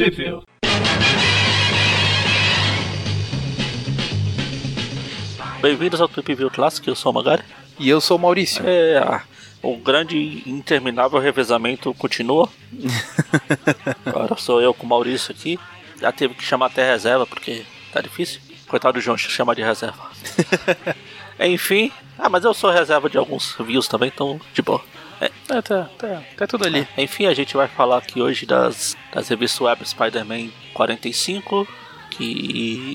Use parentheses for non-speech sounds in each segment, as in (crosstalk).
Sheffield. Bem-vindos ao Trip View Classic, eu sou o Magari. E eu sou o Maurício. É, ah, o grande e interminável revezamento continua. (laughs) Agora sou eu com o Maurício aqui. Já teve que chamar até reserva, porque tá difícil. Coitado do João, chamar de reserva. (laughs) Enfim, ah, mas eu sou reserva de alguns views também, então de boa. É, tá, tá, tá tudo ali. enfim, a gente vai falar aqui hoje das, das revistas web Spider-Man 45 que,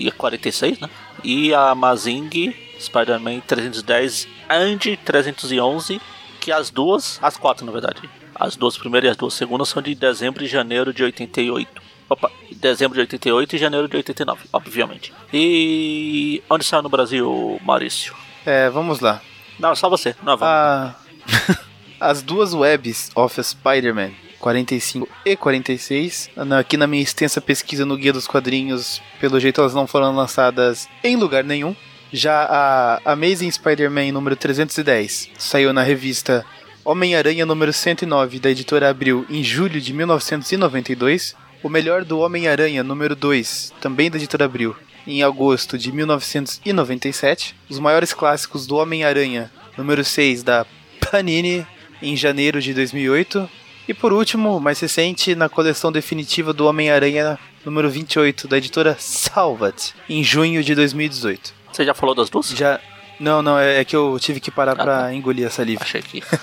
e 46, né? E a Mazing Spider-Man 310 and 311, que as duas, as quatro na verdade, as duas primeiras e as duas segundas são de dezembro e janeiro de 88. Opa, dezembro de 88 e janeiro de 89, obviamente. E onde saiu no Brasil, Maurício? É, vamos lá. Não, só você, não é vamos. (laughs) As duas webs of Spider-Man 45 e 46, na- aqui na minha extensa pesquisa no Guia dos Quadrinhos, pelo jeito elas não foram lançadas em lugar nenhum. Já a Amazing Spider-Man número 310 saiu na revista Homem-Aranha número 109 da editora Abril em julho de 1992. O melhor do Homem-Aranha número 2, também da editora Abril, em agosto de 1997. Os maiores clássicos do Homem-Aranha número 6 da Panini em janeiro de 2008. E por último, mais recente, na coleção definitiva do Homem-Aranha número 28 da editora Salvat, em junho de 2018. Você já falou das duas? Já. Não, não, é é que eu tive que parar Ah, pra tá. engolir a saliva. Achei que. (laughs)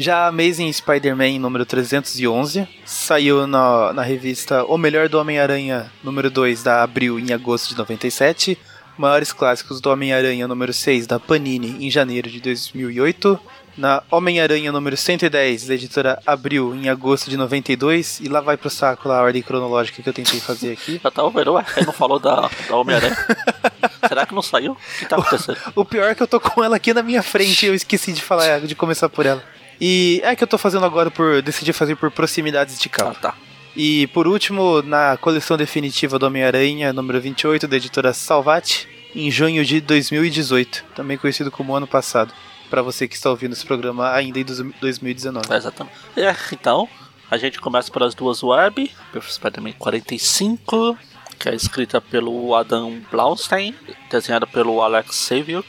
Já a Amazing Spider-Man número 311 saiu na, na revista O Melhor do Homem-Aranha número 2 da Abril em agosto de 97. Maiores clássicos do Homem-Aranha número 6 da Panini em janeiro de 2008. Na Homem-Aranha número 110 da editora Abril em agosto de 92. E lá vai pro saco lá a ordem cronológica que eu tentei fazer aqui. (laughs) Já tava vendo, ué, não falou da, da Homem-Aranha. Será que não saiu? O que tá acontecendo? O pior é que eu tô com ela aqui na minha frente e eu esqueci de falar, de começar por ela. E é que eu tô fazendo agora por. decidi fazer por proximidades de Ah, capa. tá. E por último, na coleção definitiva do Homem-Aranha, número 28, da editora Salvat, em junho de 2018, também conhecido como ano passado. Pra você que está ouvindo esse programa ainda em dois- 2019. É, exatamente. É, então, a gente começa pelas duas web. Spider-Man 45, que é escrita pelo Adam Blaustein, desenhada pelo Alex Saviuk,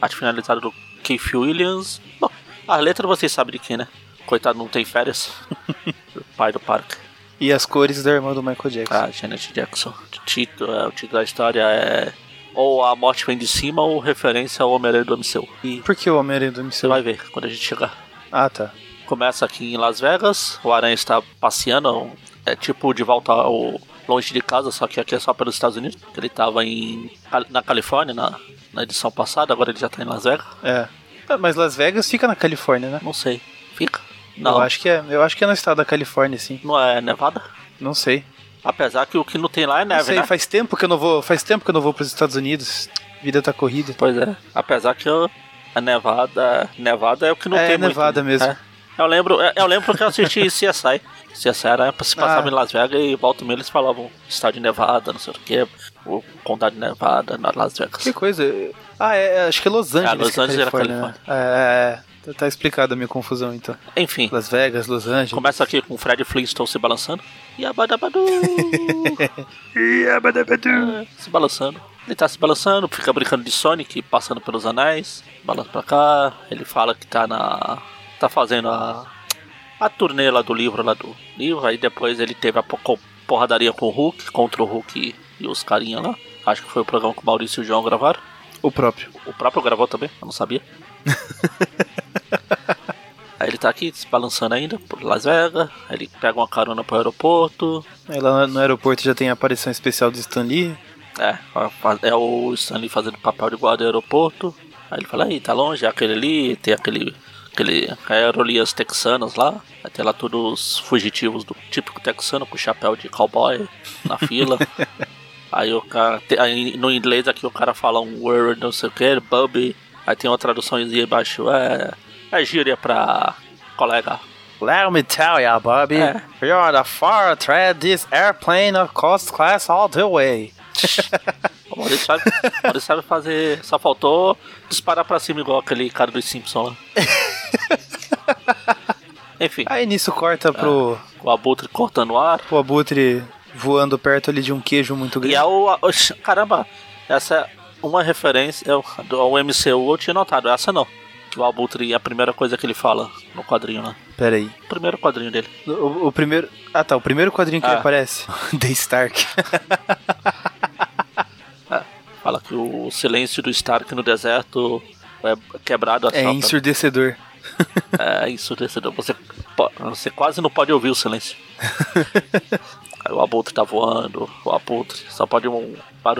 arte finalizada do Keith Williams. Bom, a letra vocês sabem de quem, né? Coitado, não tem férias. (laughs) pai do parque. E as cores da irmã do Michael Jackson. Ah, Janet Jackson. O título, é, o título da história é ou A Morte Vem de Cima ou referência ao Homem-Aranha do MCU. E Por que o Homem-Aranha do você MCU? vai ver quando a gente chegar. Ah, tá. Começa aqui em Las Vegas, o Aranha está passeando, é tipo de volta ao longe de casa, só que aqui é só pelos Estados Unidos. Ele estava em na Califórnia na, na edição passada, agora ele já está em Las Vegas. É. Ah, Mas Las Vegas fica na Califórnia, né? Não sei, fica? Não, Eu acho que é. Eu acho que é no estado da Califórnia, sim. não é Nevada. Não sei. Apesar que o que não tem lá é Não neve, sei, né? faz tempo que eu não vou. Faz tempo que eu não vou pros Estados Unidos. Vida tá corrida. Pois é. Apesar que eu- a Nevada, Nevada é o que não É, tem muito. Nevada mesmo. É. Eu lembro, eu lembro que eu assisti (laughs) CSI. CSI era se passava Ah. em Las Vegas e volta e meia eles falavam estado de Nevada, não sei o que, o condado de Nevada, na Las Vegas. Que coisa. Ah, é, é, acho que é Los Angeles. Los que é Angeles era Califórnia, né? É, é, tá- tá explicado a minha confusão então. Enfim, Las Vegas, Los Angeles. começa aqui com o Fred Flintstone se balançando. E a Badabadu (laughs) é, se balançando. Ele tá se balançando, fica brincando de Sonic, passando pelos anéis, balança pra cá. Ele fala que tá na. tá fazendo a. a turnê lá do livro lá do livro. Aí depois ele teve a po- porradaria com o Hulk, contra o Hulk e, e os carinha lá. Acho que foi o programa que o Maurício e o João gravaram. O próprio. O próprio gravou também, eu não sabia. (laughs) aí ele tá aqui se balançando ainda por Las Vegas. Aí ele pega uma carona pro aeroporto. Aí lá no aeroporto já tem a aparição especial do Stan Lee. É, é o Stanley fazendo papel de guarda do aeroporto. Aí ele fala, aí, tá longe, é aquele ali, tem aquele. aquele aerolias texanas lá. Aí tem lá todos os fugitivos do típico texano com chapéu de cowboy na (laughs) fila. aí o cara. Aí no inglês aqui o cara fala um word, não sei o que, Bubby. Aí tem uma traduçãozinha embaixo, é. É gíria pra colega. Let me tell ya, Bobby, É. you're the far thread this airplane of cost class all the way. O Maurício sabe, o Maurício sabe fazer. Só faltou disparar pra cima igual aquele cara dos Simpsons lá. (laughs) Enfim, Aí nisso corta pro, o Abutre cortando o ar. pro Abutre voando perto ali de um queijo muito E grande. é o. Caramba, essa é uma referência ao, do- ao MCU eu tinha notado, essa não. Que o Abutre é a primeira coisa que ele fala no quadrinho lá. Pera aí. O primeiro quadrinho dele. O, o primeiro. Ah tá, o primeiro quadrinho que Ah. ele aparece. (laughs) The Stark. (laughs) Fala que o silêncio do Stark no deserto é quebrado a É só ensurdecedor. (laughs) É isso, descedor. Você, você quase não pode ouvir o silêncio. Aí o abutre tá voando, o abutre só pode um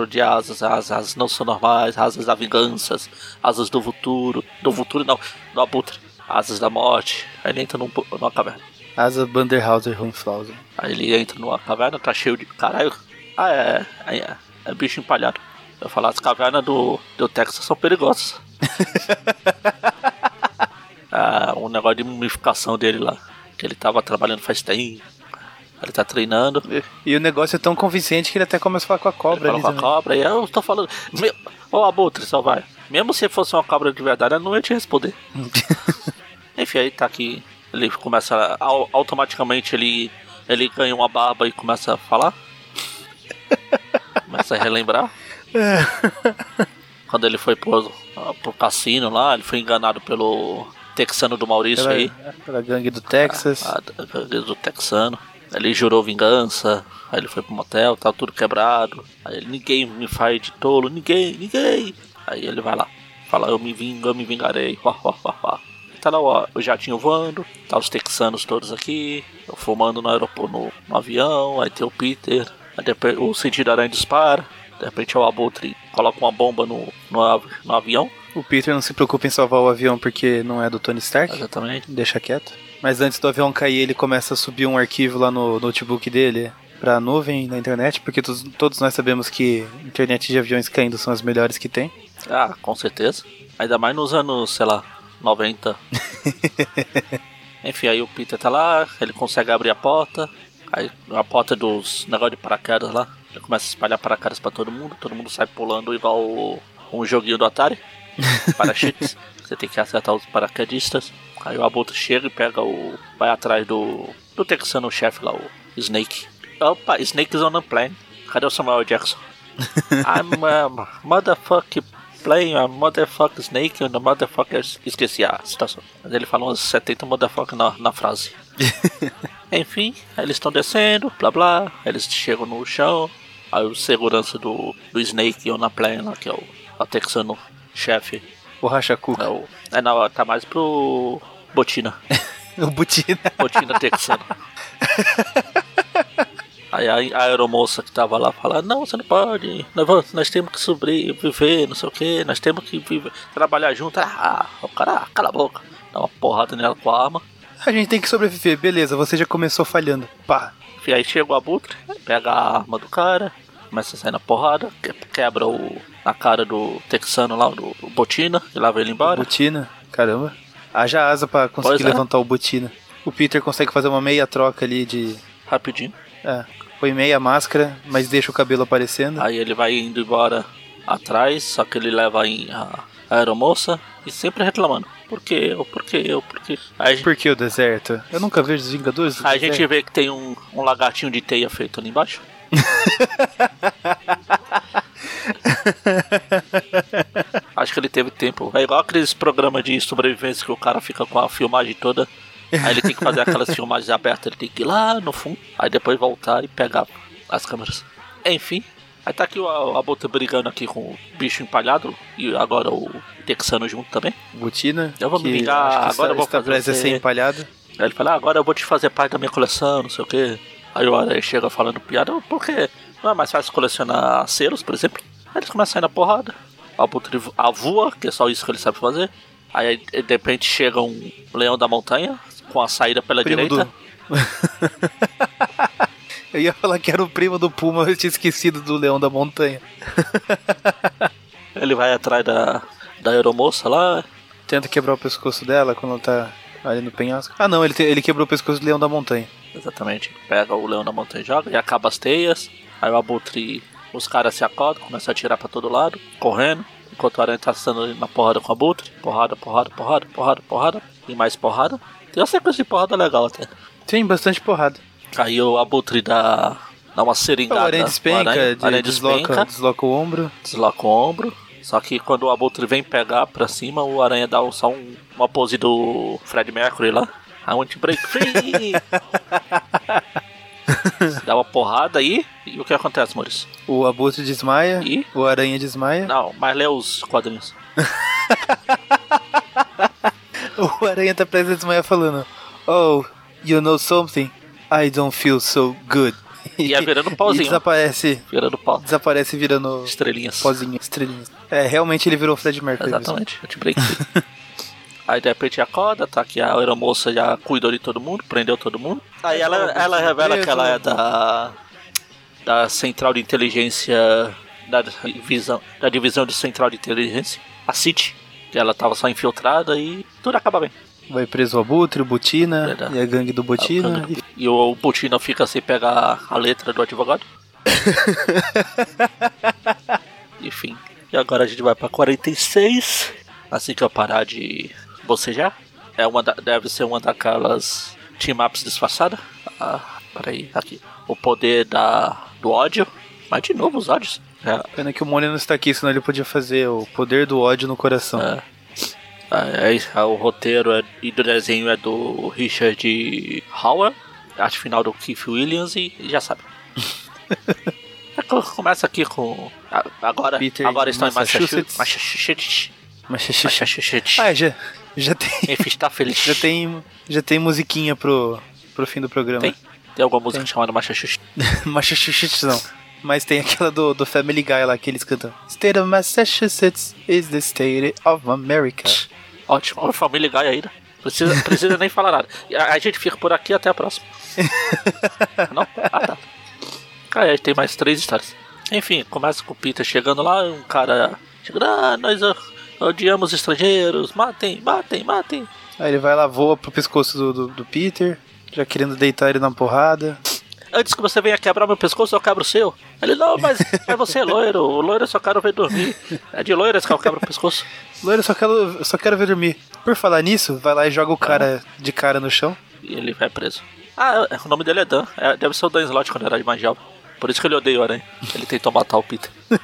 de asas, as asas não são normais, asas da vingança, asas do futuro, do futuro não, do abutre, asas da morte. Aí ele entra num, numa caverna. Asa Banderhauser Hohenflausen. Aí ele entra numa caverna, tá cheio de. Caralho. Ah, é. É, é, é bicho empalhado. Eu falar, as cavernas do, do Texas são perigosas. (laughs) ah, um negócio de mumificação dele lá. Que ele tava trabalhando faz tempo. Ele tá treinando. Ele E o negócio é tão convincente que ele até começa a falar com a cobra fala ali com a também. cobra e eu tô falando. Meu, ô abutre, só vai. Mesmo se fosse uma cobra de verdade, ela não ia te responder. (laughs) Enfim, aí tá aqui. Ele começa. automaticamente ele, ele ganha uma barba e começa a falar. (laughs) começa a relembrar. Quando ele foi pro, pro cassino lá, ele foi enganado pelo texano do Maurício Pela, aí. pela gangue do Texas. a- a- do texano. Ele jurou vingança. Aí ele foi pro motel, tá tudo quebrado. Aí ele, ninguém me faz de tolo, ninguém, ninguém. Aí ele vai lá, fala, eu me vingo, eu me vingarei. Uá, uá, uá, uá. Tá lá o, o jatinho voando, tá os texanos todos aqui, eu fumando no aeroporto, no, no avião, aí tem o Peter, aí depois o sentido aranha dispara, de repente é o abutre coloca uma bomba no, no, no avião, O Peter não se preocupa em salvar o avião porque não é do Tony Stark. exatamente. Deixa quieto. Mas antes do avião cair, ele começa a subir um arquivo lá no notebook dele pra nuvem na internet, porque todos, todos nós sabemos que internet de aviões caindo são as melhores que tem. Ah, com certeza. Ainda mais nos anos, sei lá, 90. (laughs) Enfim, aí o Peter tá lá, ele consegue abrir a porta. Aí a porta dos negócios de paraquedas lá. Ele começa a espalhar paraquedas pra todo mundo. Todo mundo sai pulando igual um joguinho do Atari. (laughs) Parachutes. Você tem que acertar os paraquedistas. Aí o Abutre chega e pega o. Vai atrás do. Do texano chefe lá, o Snake. Opa, Snake is on a plane. Cadê o Samuel Jackson? (laughs) I'm a motherfucking plane, a motherfucking snake and a motherfucker. Esqueci a citação. Mas ele falou uns 70 motherfucker na, na frase. (laughs) Enfim, eles estão descendo, blá blá. Eles chegam no chão. Aí o segurança do, do Snake on a plane lá, que é o, o texano chefe. O Racha Cuca. É, o, é não, tá mais pro Botina. (laughs) O Butina. Botina texano. Aí a, a aeromoça que tava lá fala, não, você não pode, nós, nós temos que sobreviver, não sei o que, nós temos que viver, trabalhar junto. Ah, o cara, cala a boca, dá uma porrada nela com a arma. A gente tem que sobreviver. Beleza, você já começou falhando. Pá. E aí chega o abutre, pega a arma do cara, começa a sair na porrada, que- quebra o, na cara do texano lá, do, do Botina, e leva ele embora. Butina. Caramba. Haja asa pra conseguir é. levantar o Butina. O Peter consegue fazer uma meia troca ali de. Rapidinho. É, põe meia máscara, mas deixa o cabelo aparecendo. Aí ele vai indo embora atrás, só que ele leva a, a aeromoça e sempre reclamando. Por que eu? Por que eu? Por que? Aí, a gente- Por que o deserto? Eu nunca vejo os Vingadores do aí a gente vê que tem um, um lagartinho de teia feito ali embaixo. (laughs) Acho que ele teve tempo. É igual aqueles programas de sobrevivência que o cara fica com a filmagem toda. Aí ele tem que fazer aquelas (laughs) filmagens abertas, ele tem que ir lá no fundo, aí depois voltar e pegar as câmeras. Enfim, aí tá aqui o Abutre brigando aqui com o bicho empalhado e agora o Texano junto também. Butina. Eu vou me que agora está, eu vou fazer você- ser empalhado. Aí ele fala, ah, agora eu vou te fazer parte da minha coleção, não sei o que. Aí o Aranha chega falando piada, por quê? Não é mais fácil colecionar selos, por exemplo? Aí eles começam a sair na porrada. O Abutre avua, que é só isso que ele sabe fazer. Aí de repente chega um leão da montanha com a saída pela Primo direita. do. (laughs) Eu ia falar que era o primo do Puma, eu tinha esquecido do Leão da Montanha. Ele vai atrás da, da aeromoça lá. Tenta quebrar o pescoço dela quando tá ali no penhasco. Ah não, ele, te- ele quebrou o pescoço do Leão da Montanha. Exatamente. Pega o leão da montanha e joga e acaba as teias. Aí o Abutre, os caras se acordam, começam a atirar pra todo lado, correndo. Enquanto o Aranha tá sendo na porrada com o Abutre. Porrada, porrada, porrada, porrada, porrada. E mais porrada. Tem uma sequência de porrada legal até. Tem bastante porrada. Aí o Abutre dá, dá uma O seringada. aranha no despenca, aranha, de- aranha desloca, despenca, desloca o ombro. desloca o ombro. Só que quando o Abutre vem pegar pra cima, o aranha dá só um- uma pose do Fred Mercury lá. I want to break free! (laughs) dá uma porrada aí. E o que acontece, Maurício? O abutre desmaia, E? o aranha desmaia. Não, mas lê os quadrinhos. (laughs) O aranha tá prestes a desmaiar falando: Oh, you know something? I don't feel so good. E é virando (laughs) pauzinho. E desaparece, Virando pau. desaparece virando Estrelinhas. pozinho, estrelinhas. É, realmente ele virou Fred Mercury. Exatamente, eu te break. Aí de repente acorda, tá que a aeromoça já cuidou de todo mundo, prendeu todo mundo. Aí ela, ela revela que ela é da, da Central de Inteligência, da divisão, da divisão de Central de Inteligência, a CIT. Que ela tava só infiltrada e tudo acaba bem. Vai preso o abutre, o Butina Verdade. e a gangue do Butina. E, e o Putina fica sem pegar a letra do advogado. (laughs) Enfim. E agora a gente vai pra 46. Assim que eu parar de bocejar. É uma da- deve ser uma daquelas team-ups disfarçada. Ah, peraí, aqui. O poder da, do ódio. Mas de novo os ódios. É, Pena que o Mônio não está aqui, senão ele podia fazer o poder do ódio no coração. É. É, é, o roteiro é- e do desenho é do Richard Howard, arte final do Keith Williams e já sabe. (laughs) É, co- Começa aqui com. Agora, Peter agora estão em Massachusetts. Massachusetts. (laughs) Ah, já, já tem. Enfim, está feliz. Já tem, já tem musiquinha pro, pro fim do programa. Tem? Tem alguma música Tem. chamada Massachusetts? (laughs) Massachusetts não. Mas tem aquela do, do Family Guy lá que eles cantam. State of Massachusetts is the state of America. Ótimo. Olha, família Guy aí, né? Precisa, precisa nem falar nada. A, a gente fica por aqui até a próxima. (laughs) Não? Ah, tá. Ah, é, tem mais três histórias. Enfim, começa com o Peter chegando lá, um cara chegando, ah, nós ah, odiamos estrangeiros, matem, matem, matem. Aí ele vai lá, voa pro pescoço do, do, do Peter, já querendo deitar ele na porrada. Antes que você venha quebrar meu pescoço, eu quebro o seu. Ele, não, mas, mas você é loiro, o loiro eu só quero ver dormir. É de loiro que eu quebro o pescoço. Loiro, só quero, só quero ver dormir. Por falar nisso, vai lá e joga o cara de cara no chão. E ele vai preso. Ah, o nome dele é Dan. É, deve ser o Dan Slott quando era mais jovem. Por isso que ele odeia o aranha. Ele tentou matar o Peter. (laughs)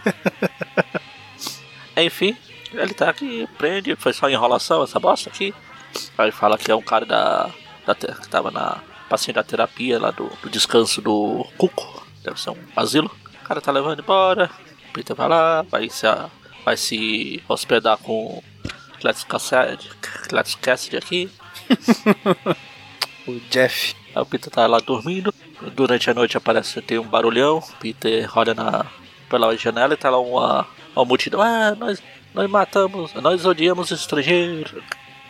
Enfim, ele tá aqui, prende, foi só enrolação essa bosta aqui. Aí ele fala que é um cara da. da que tava na paciente da terapia lá do, do descanso do Cuco. Deve ser um asilo. O cara tá levando embora. O Peter vai lá, vai se, vai se hospedar com Cletus Cassidy, Cletus Cassidy aqui. (laughs) O Jeff. Aí o Peter tá lá dormindo. Durante a noite aparece tem um barulhão. Peter olha na, pela janela e tá lá uma, uma multidão. Ah, nós, nós matamos, nós odiamos estrangeiros.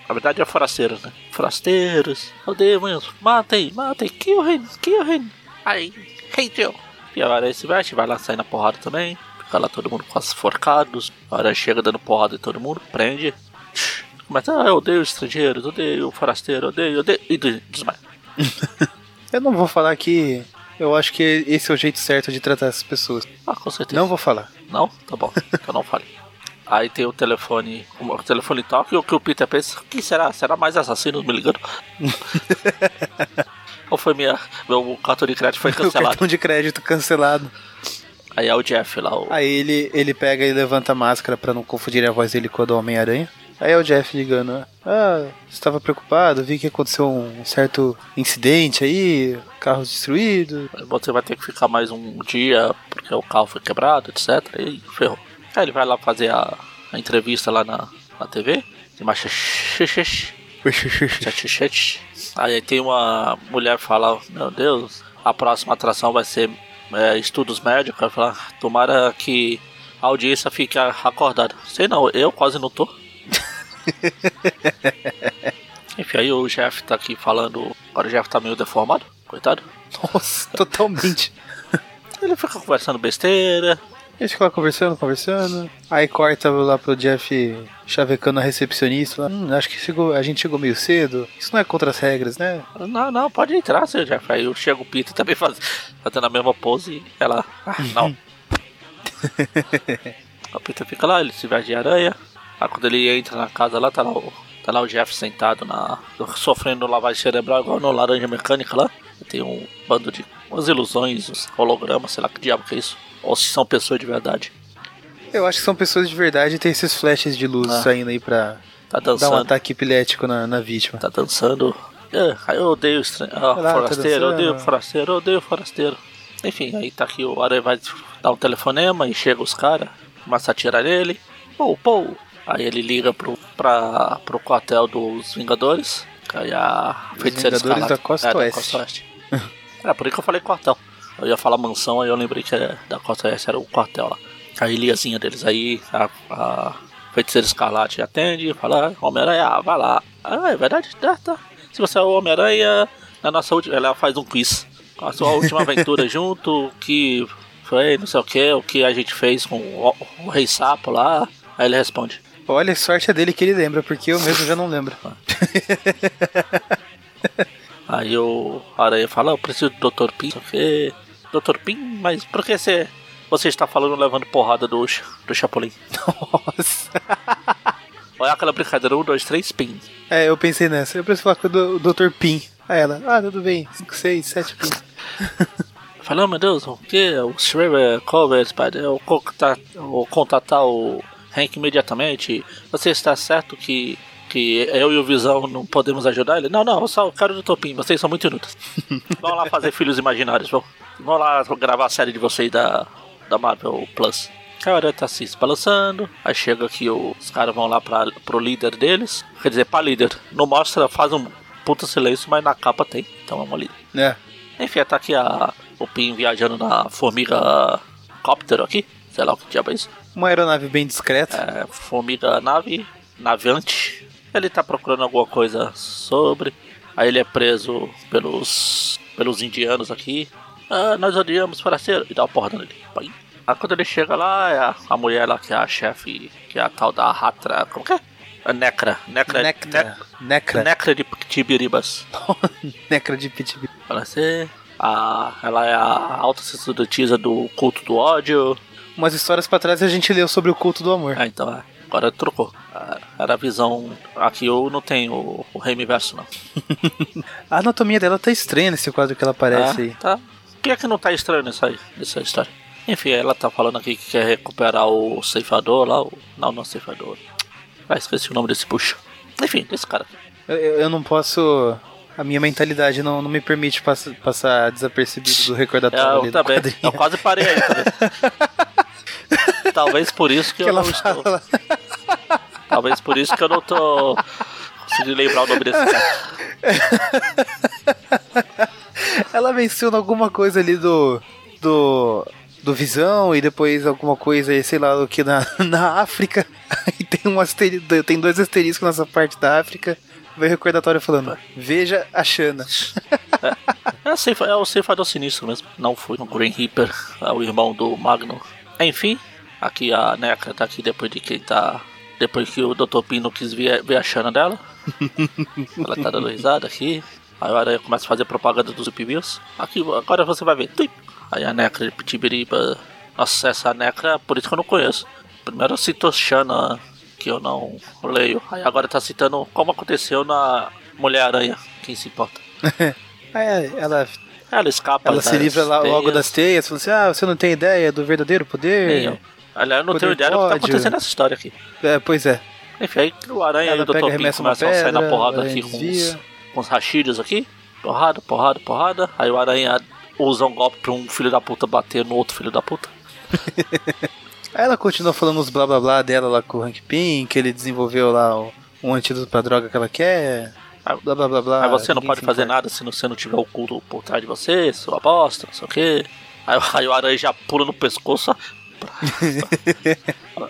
Na verdade é forasteiros, né? Forasteiros, odiamos, matem, matem, kill him, kill him. I hate you. E agora ele se veste, vai lá sair na porrada também. Fica lá todo mundo com as forcados. A hora chega dando porrada em todo mundo, prende. Começa, ah, eu odeio estrangeiros, odeio forasteiro, odeio, odeio. E des- desmaia. (laughs) Eu não vou falar que eu acho que esse é o jeito certo de tratar essas pessoas. Ah, com certeza. Não vou falar. Não? Tá bom, eu não fale. Aí tem o telefone, o telefone toca e o que o Peter pensa, quem será? Será mais assassinos me ligando? (laughs) Ou foi minha. Meu cartão de crédito foi (laughs) cancelado? cartão de crédito cancelado. Aí é o Jeff lá, o. Aí ele, ele pega e levanta a máscara pra não confundir a voz dele com a do Homem-Aranha. Aí é o Jeff ligando, ah, estava preocupado, vi que aconteceu um certo incidente aí, carros destruídos. Você vai ter que ficar mais um dia porque o carro foi quebrado, etc. E ferrou. Aí ele vai lá fazer a, a entrevista lá na, na TV. Massachusetts. Massachusetts. Aí tem uma mulher fala, meu Deus, a próxima atração vai ser é, estudos médicos. Vai falar, tomara que a audiência fique acordada. Sei não, eu quase não tô. (laughs) Enfim, aí o Jeff tá aqui falando. Agora o Jeff tá meio deformado, coitado. Nossa, totalmente. Ele fica conversando besteira. Eles ficam lá conversando, conversando. Aí corta lá pro Jeff chavecando a recepcionista. Lá, hum, acho que chegou, a gente chegou meio cedo. Isso não é contra as regras, né? Não, não, pode entrar, seu Jeff. Aí eu chego o Peter também (laughs) faz, fazendo a mesma pose e ela. Ah, não. (laughs) o Peter fica lá, ele se veste de aranha. Aí quando ele entra na casa lá, tá lá o, tá lá o Jeff sentado na. sofrendo lavagem cerebral igual no Laranja Mecânica lá. Tem um bando de umas ilusões, uns hologramas, sei lá que diabo que é isso. Ou se são pessoas de verdade. Eu acho que são pessoas de verdade e tem esses flashes de luz Ah. saindo aí pra Tá dar um dançando. ataque epilético na, na vítima. Tá dançando. É, aí eu odeio estran... ah, lá, tá forasteiro, eu odeio dançando. forasteiro, eu odeio forasteiro. Enfim, aí tá aqui o Aranha vai dar um telefonema e chega os caras, começa a atirar nele. Pô, pô. Aí ele liga pro, pra, pro quartel dos Vingadores. Aí a feiticeira Vingadores Escarlate- da Costa é, Oeste. Da Costa Oeste. É, por isso que eu falei quartel. Eu ia falar mansão, aí eu lembrei que é da Costa Oeste era o quartel lá. A ilhazinha deles aí, a, a feiticeira Escarlate atende, fala, ah, Homem-Aranha, ah, vai lá. Ah, é verdade? Tá, tá. Se você é o Homem-Aranha, na nossa última. Ela faz um quiz. A sua última aventura (laughs) junto, o que foi, não sei o que, o que a gente fez com o, o Rei Sapo lá. Aí ele responde. Olha, sorte é dele que ele lembra, porque eu mesmo já não lembro. (laughs) Aí o Aranha fala, eu preciso do Dr. Pin, não sei o que. Dr. Pin, mas por que você, você está falando levando porrada do, do Chapolin? (laughs) Nossa. Olha aquela brincadeira, um, dois, três, Pin. É, eu pensei nessa. Eu preciso falar com o Dr. Pin. Aí ela, ah, tudo bem. 5, 6, 7 Pin. (laughs) Falei, oh, meu Deus, o que? O Shriver Cover, Spider, eu eu contatar o Hank imediatamente. Você está certo que, que eu e o Visão não podemos ajudar ele? Não, não, eu só quero do Topim, vocês são muito inúteis. (laughs) Vão lá fazer filhos imaginários, vão. Vão lá gravar a série de vocês da, da Marvel Plus. A hora tá se balançando, aí chega aqui, o- os caras vão lá pra, pro líder deles. Quer dizer, pra líder. Não mostra, faz um puta silêncio, mas na capa tem. Então é uma líder. É. Enfim, tá aqui a, o Pin viajando na formiga cóptero aqui. Sei lá o que diabo é isso. Uma aeronave bem discreta. É, formiga nave, navegante. Ele tá procurando alguma coisa sobre. Aí ele é preso pelos, pelos indianos aqui. Ah, nós odiamos forasteiro. E dá uma porrada nele. Pai. Aí quando ele chega lá, é a, a mulher lá que é a chefe, que é a tal da Ratra. Como que é? A Necra. Necra, Necra. Necra. Necra de Tibiribas. (laughs) Necra de. Ela, ser a, ela é a alta sacerdotisa do culto do ódio. Umas histórias pra trás a gente leu sobre o culto do amor. Ah, então é. Agora trocou. Era a visão. Aqui eu não tenho o, o Remiverso, não. (laughs) A anatomia dela tá estranha nesse quadro que ela aparece Ah, aí. tá. O que é que não tá estranho nessa, nessa história? Enfim, ela tá falando aqui que quer recuperar o ceifador lá. O, não, não é ceifador. Ah, esqueci o nome desse puxo. Enfim, desse cara. Eu, eu- não posso. A minha mentalidade não, não me permite pass- passar desapercebido do É, recordatório eu do também. quadrinho. Eu quase parei aí também. (laughs) Talvez por isso que, Que eu ela não estou. Talvez por isso que eu não tô conseguindo lembrar o nome desse cara. Ela menciona alguma coisa ali do. do. do Visão e depois alguma coisa, sei lá, o que na, (laughs) na África. E tem um asteri tem dois asteriscos nessa parte da África. Vem o recordatório falando: Veja a Xana. É, o é o ceifador sinistro mesmo. Não foi. O Green Reaper é o irmão do Magnum. Enfim, aqui a Neca tá aqui depois de que tá. Depois que o Dr. Pino quis ver, ver a Xana dela. (laughs) Ela tá dando risada aqui. Aí o Aranha começa a fazer propaganda dos Upviews. Aqui, agora você vai ver. Tuip. Aí a Necra de Pitibiriba. Nossa, essa Necra, por isso que eu não conheço. Primeiro citou Xana, que eu não leio. Aí agora tá citando como aconteceu na Mulher-Aranha. Quem se importa? (laughs) Aí ela, Ela escapa ela se livra lá logo teias. das teias, falando assim: Ah, você não tem ideia do verdadeiro poder? Aliás, eu não tenho ideia do que tá acontecendo nessa história aqui. É, pois é. Enfim, aí o Aranha e Ela o Dr. uma começam a sair na porrada aqui com os, com os aqui. Porrada, porrada, porrada. Aí o Aranha usa um golpe pra um filho da puta bater no outro filho da puta. (laughs) Aí ela continua falando os blá blá blá dela lá com o Hank Pym, que ele desenvolveu lá o- um antídoto pra droga que ela quer. Blá blá blá blá. Aí você não pode fazer nada se você não tiver o culto por trás de você, sua bosta, não sei o quê. Aí, (laughs) aí o Aranha já pula no pescoço.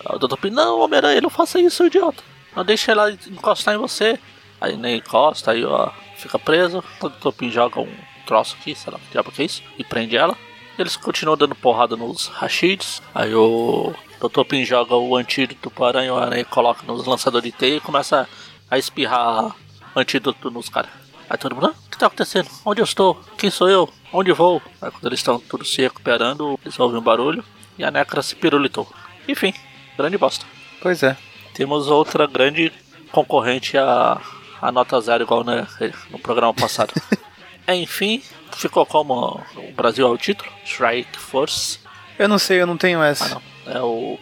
O Dr. Pin, não, Homem-Aranha, não faça isso, idiota. Não deixe ela encostar em você. Aí nem encosta, aí ó, fica preso. O Dr. Pin joga um troço aqui, sei lá que diabo que é isso, e prende ela. Eles continuam dando porrada nos Rashids. Aí o Dr. Pin joga o antídoto pro Aranha, o Aranha coloca nos lançadores de teia e começa a espirrar antídoto nos caras. Aí todo mundo, ah, o que tá acontecendo? Onde eu estou? Quem sou eu? Onde vou? Aí quando eles estão tudo se recuperando, eles ouvem um barulho e a Necra se pirulitou. Enfim, grande bosta. Pois é. Temos outra grande concorrente a, a nota zero igual né, no programa passado. (laughs) Enfim, ficou como o Brasil é o título, Strike Force. Eu não sei, eu não tenho essa. Ah não, é o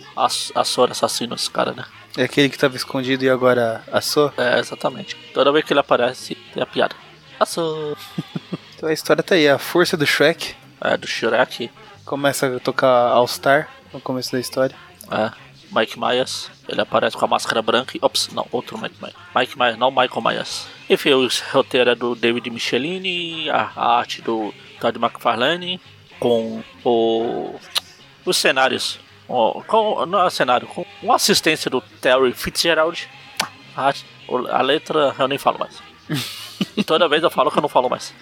Açor Assassino esse cara, né? É aquele que tava escondido e agora assou. É, exatamente. Toda vez que ele aparece, tem a piada. Açor. (laughs) Então a história tá aí, a força do Shrek. É, do Shrek. Começa a tocar All Star no começo da história. É, Mike Myers, ele aparece com a máscara branca e. Ops, não, outro Mike Myers. Mike Myers, não Michael Myers. Enfim, o roteiro é do David Michelini, a, arte do Todd McFarlane, com o, os cenários. com, não é cenário, com uma assistência do Terry Fitzgerald. A, a letra eu nem falo mais. (laughs) Toda vez eu falo que eu não falo mais.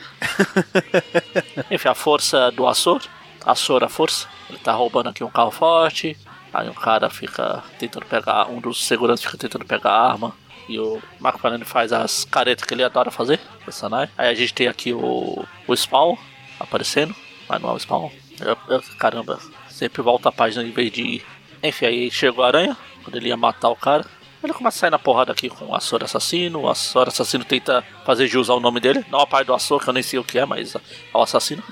(laughs) Enfim, a força do Açor. A força. Ele tá roubando aqui um carro forte. Aí um cara fica tentando pegar. Um dos seguranças fica tentando pegar a arma. E o Marco Fernando faz as caretas que ele adora fazer. Personagem. Aí a gente tem aqui o, o Spawn aparecendo. Mas não é o Spawn. Eu- eu- caramba, sempre volta a página em vez de. Enfim, aí chegou a aranha. Quando ele ia matar o cara. Ele começa a sair na porrada aqui com o Açor Assassino. O Açor Assassino tenta fazer jus ao nome dele. Não a parte do Açor, que eu nem sei o que é, mas é o assassino.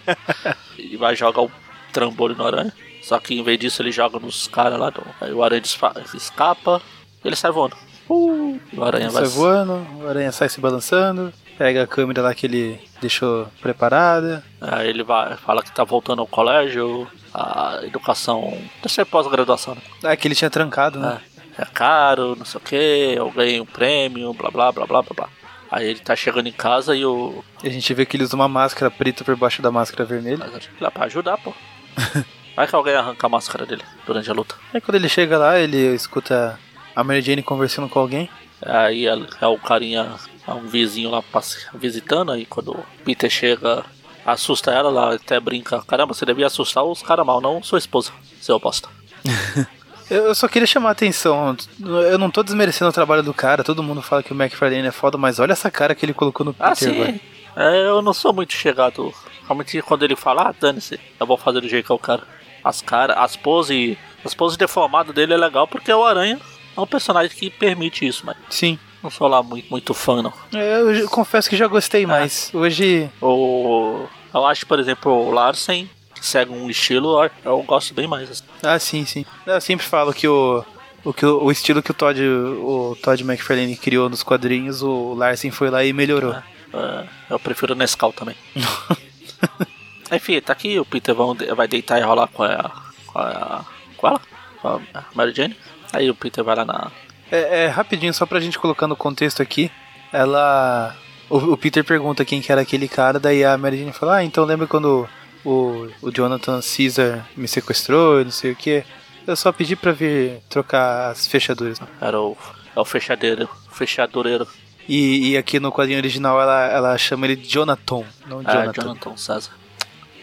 (laughs) e vai jogar o trambolho no aranha. Só que em vez disso ele joga nos caras lá. do- Aí o aranha escapa e ele sai voando. Uh, o aranha vai Sai voando, o aranha sai se balançando, pega a câmera lá que ele deixou preparada. Aí ele vai, fala que tá voltando ao colégio. A educação. Deve ser pós-graduação, né? Ah, que ele tinha trancado, né? É, é caro, não sei o que, eu ganhei um prêmio, blá blá blá blá blá blá. Aí ele tá chegando em casa e o. E a gente vê que ele usa uma máscara preta por baixo da máscara vermelha. Mas acho que lá pra ajudar, pô. (laughs) Vai que alguém arranca a máscara dele durante a luta. Aí quando ele chega lá, ele escuta a Mary Jane conversando com alguém. Aí é, é o carinha, é um vizinho lá visitando, aí quando o Peter chega, assusta ela, ela até brinca. Caramba, você devia assustar os caras mal, não sua esposa, seu bosta. (laughs) Eu só queria chamar a atenção. Eu não tô desmerecendo o trabalho do cara, todo mundo fala que o McFarlane é foda, mas olha essa cara que ele colocou no Peter Ah, sim. agora. É, eu não sou muito chegado. Realmente quando ele fala, ah, dane-se, eu vou fazer do jeito que é o cara. As caras, as poses. As poses deformadas dele é legal porque o Aranha é um personagem que permite isso, mas Sim. não sou lá muito, muito fã não. É, Eu confesso que já gostei mais. Hoje. O, eu acho, por exemplo, o Larsen, que segue um estilo, eu- gosto bem mais. assim. Ah, sim, sim. Eu sempre falo que o. O, que o, o estilo que o Todd, o Todd McFarlane criou nos quadrinhos, o Larsen foi lá e melhorou. É, eu prefiro Nescau também. (laughs) Enfim, tá aqui, o Peter vão- vai deitar e rolar com a. com a. com ela? Com a Mary Jane. Aí o Peter vai lá na. É, é, rapidinho, só pra gente colocar no contexto aqui. Ela. O, o Peter pergunta quem que era aquele cara, daí a Mary Jane fala: Ah, então lembra quando o, o Jonathan Caesar me sequestrou e não sei o que? Eu só pedi pra vir trocar as fechaduras. Era o. É o fechadeiro. Fechadureiro. E, e aqui no quadrinho original ela, ela chama ele de Jonathan, não É, Jonathan. Jonathan César.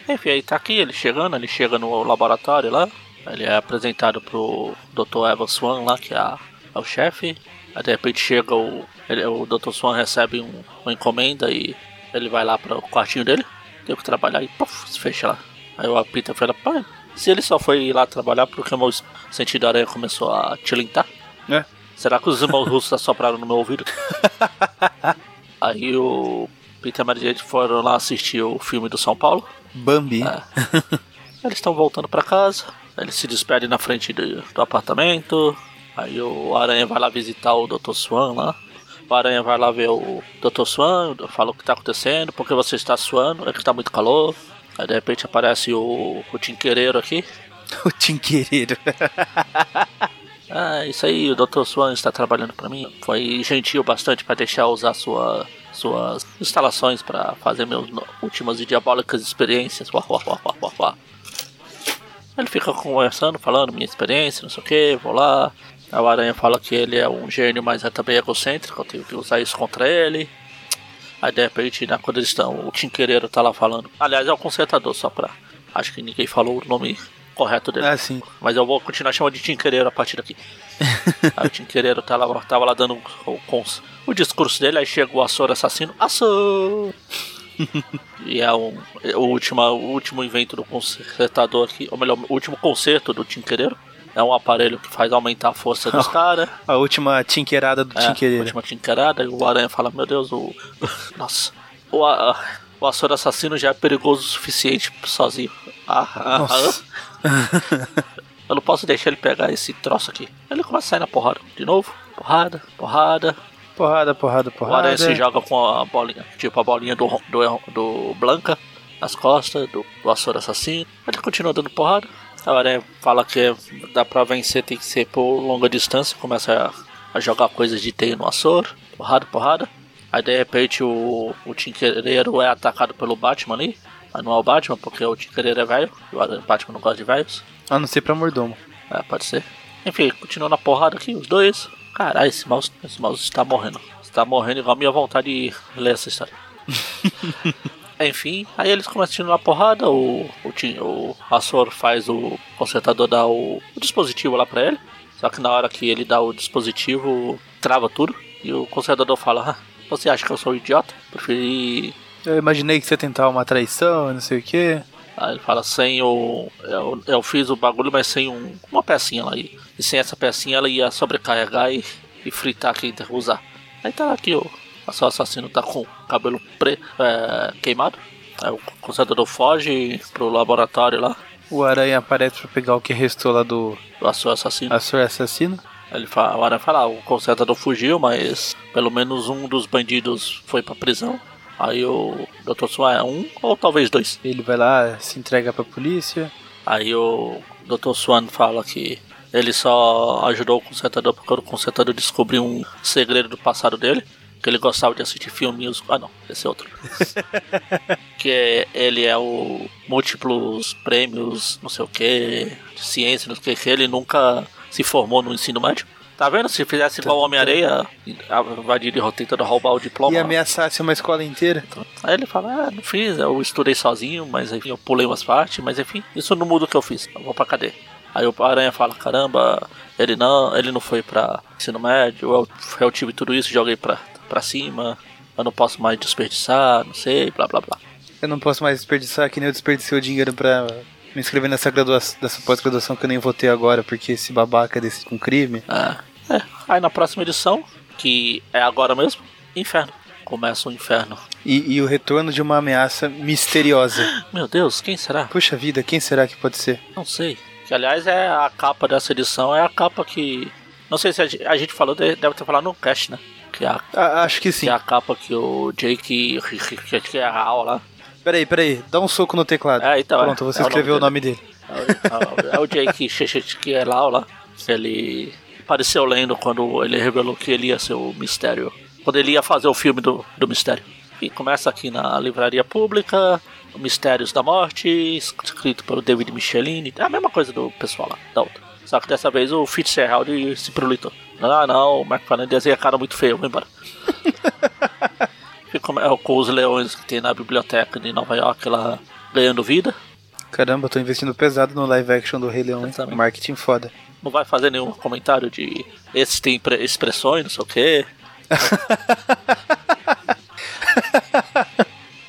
Enfim, aí tá aqui, ele chegando, ele chega no laboratório lá. Ele é apresentado pro Dr. Evan Swan lá, que é, a- é o chefe. Aí de repente chega o. ele- o Dr. Swan recebe um- uma encomenda e ele vai lá pro quartinho dele. Tem que trabalhar e puf, se fecha lá. Aí o Peter fala, pai, se ele só foi lá trabalhar porque o meu sentido da aranha começou a tilintar? É. Será que os irmãos russos assopraram no meu ouvido? (laughs) Aí o Peter e a Mary Jane foram lá assistir o filme do São Paulo. Bambi. É. Eles estão voltando pra casa. Eles se despedem na frente do, do apartamento. Aí o Aranha vai lá visitar o Dr. Swan lá. O Aranha vai lá ver o Dr. Swan, fala o que tá acontecendo, porque você está suando, é que tá muito calor. Aí de repente aparece o, o Tinquereiro aqui. (laughs) O Tinquereiro. (laughs) Ah, isso aí, o Dr. Swan está trabalhando pra mim. Foi gentil bastante pra deixar usar sua, suas instalações pra fazer minhas últimas e diabólicas experiências. Uá, uá, uá, uá. Ele fica conversando, falando minha experiência, não sei o que, vou lá. O Aranha fala que ele é um gênio, mas é também egocêntrico, eu tenho que usar isso contra ele. Aí de repente, né, quando eles estão, o Tinquereiro tá lá falando. Aliás, é o consertador, só pra. Acho que ninguém falou o nome correto dele. Ah, sim. Mas eu vou continuar chamando de Tinquereiro a partir daqui. (laughs) aí o Tinquereiro tá lá, tava lá dando o, o, o discurso dele, aí chega o Açor assassino. Açor! (laughs) e é um, é o, último, o último invento do consertador aqui, ou melhor, o último conserto do Tinquereiro. É um aparelho que faz aumentar a força dos (laughs) caras. A última tinqueirada do É, a Tinquereiro. última tinqueirada, e o Aranha fala, meu Deus, o. Nossa. o, a, o Açor Assassino já é perigoso o suficiente sozinho. Ah, ah, Nossa. ah. Eu não posso deixar ele pegar esse troço aqui. Ele começa a sair na porrada. De novo. Porrada, porrada. Porrada, porrada, O Aranha porrada. se joga com a bolinha. Tipo a bolinha do, do, do Blanca nas costas, do, do Açor Assassino. Ele continua dando porrada. A Aranha fala que dá pra vencer, tem que ser por longa distância. Começa a, a jogar coisas de teia no Açor. Porrada, porrada. Aí de repente o, o Tinkereiro é atacado pelo Batman ali. Mas não é o Batman, porque o Tinkereiro é velho. E o Batman não gosta de velhos. A não ser pra mordomo. É, pode ser. Enfim, continua na porrada aqui, os dois. Caralho, esse mouse, esse mouse está morrendo. Está morrendo igual a minha vontade de ler essa história. (laughs) Enfim, aí eles começam a na porrada, o, o, o Açor faz o consertador dar o, o dispositivo lá pra ele. Só que na hora que ele dá o dispositivo, trava tudo. E o consertador fala, ah, você acha que eu sou um idiota? Preferi Eu imaginei que você tentar uma traição, não sei o quê. Aí ele fala sem o. Eu, eu fiz o bagulho, mas sem um, uma pecinha lá. E, e sem essa pecinha ela ia sobrecarregar e, e fritar quem usar. Aí tá aqui o. O seu assassino tá com o cabelo pre, é, queimado. Aí o consertador foge pro laboratório lá. O aranha aparece pra pegar o que restou lá do Do assassino. Assassino. Ele fala, o Aranha fala, ah, o consertador fugiu, mas pelo menos um dos bandidos foi pra prisão. Aí o Dr. Swan é um ou talvez dois. Ele vai lá, se entrega pra polícia. Aí o Dr. Swan fala que ele só ajudou o consertador porque o consertador descobriu um segredo do passado dele. Que ele gostava de assistir filminhos. Ah, não, esse é outro. (laughs) que é- ele é o múltiplos prêmios, não sei o que, de ciência, não sei o que, ele nunca se formou no ensino médio. Tá vendo? Se fizesse igual o Homem-Areia, invadiria tentando roubar o diploma. E ameaçasse uma escola inteira. Aí ele fala, ah, não fiz, eu estudei sozinho, mas enfim, eu pulei umas partes, mas enfim, isso não muda o que eu fiz, eu vou pra cadeia. Aí o Aranha fala, caramba, ele não, ele não foi pra ensino médio, eu, eu tive tudo isso, joguei pra, pra cima, eu não posso mais desperdiçar, não sei, blá blá blá. Eu não posso mais desperdiçar, que nem eu desperdicei o dinheiro pra me inscrever nessa graduação, dessa pós-graduação que eu nem vou ter agora, porque esse babaca desse com crime. Ah, é. Aí na próxima edição, que é agora mesmo, inferno. Começa o inferno. E, e o retorno de uma ameaça misteriosa. (gasps) Meu Deus, quem será? Puxa vida, quem será que pode ser? Não sei. Que aliás é a capa dessa edição, é a capa que. Não sei se a gente, a gente falou, de- deve ter falado no cast, né? Que é a, acho que sim. que é a capa que o Jake. Que é a lá. Peraí, peraí, dá um soco no teclado. É, então, Pronto, é. você É escreveu o nome dele. É o, é Jake que é lá. Ele apareceu lendo quando ele revelou que ele ia ser o mistério. Quando ele ia fazer o filme do, do mistério. E começa aqui na livraria pública. Mistérios da Morte, escrito pelo David Michelini. É a mesma coisa do pessoal lá, da outra. Só que dessa vez o Fitzgerald se pirulitou. Ah, não, o McFarlane desenha cara muito feio, vou embora. (laughs) Fica com, é, com os leões que tem na biblioteca de Nova York lá ganhando vida. Caramba, eu tô investindo pesado no live action do Rei Leão, hein? Marketing foda. Não vai fazer nenhum comentário de esses têm pre- expressões, não sei o quê. (laughs)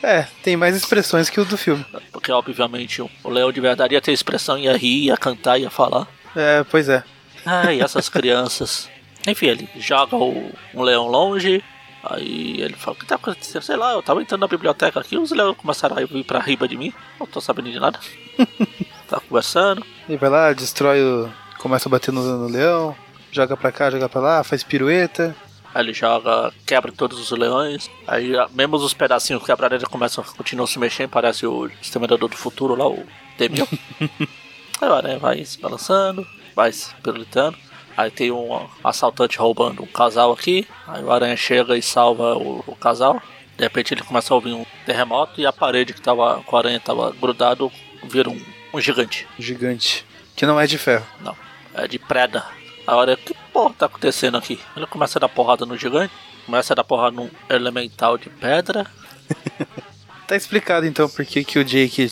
É, tem mais expressões que o do filme. Porque obviamente o o leão de verdade ia ter expressão, ia rir, ia cantar, ia falar. É, pois é. Ai, essas (laughs) crianças. Enfim, ele joga o, um leão longe. Aí ele fala, o que tá acontecendo? Sei lá, eu tava entrando na biblioteca aqui, os leões começaram a vir pra riba de mim. Não tô sabendo de nada. (laughs) tá conversando. Ele vai lá, destrói o. Começa a bater no, no leão, joga pra cá, joga pra lá, faz pirueta. Aí ele joga, quebra todos os leões. Aí ah, mesmo os pedacinhos quebrados eles começam, continuam se mexendo, parece o Exterminador do Futuro lá, o Demil. (laughs) Aí o aranha vai se balançando, vai se pirulitando. Aí tem um assaltante roubando um casal aqui. Aí o aranha chega e salva o, o casal. De repente ele começa a ouvir um terremoto e a parede que tava, com a aranha tava grudado vira um, um gigante. Gigante. Que não é de ferro. Não, é de preda. A hora que porra tá acontecendo aqui? Ele começa a dar porrada no gigante, começa a dar porrada num elemental de pedra. (laughs) Tá explicado então por que, que o Jake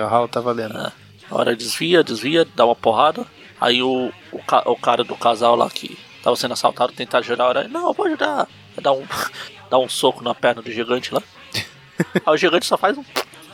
Hall tá valendo. A hora desvia, desvia, dá uma porrada. Aí o, o, ca- o cara do casal lá que tava sendo assaltado tenta ajudar aranha. Não, eu vou ajudar. Dá um, (laughs) dá um soco na perna do gigante lá. (laughs) Aí o gigante só faz um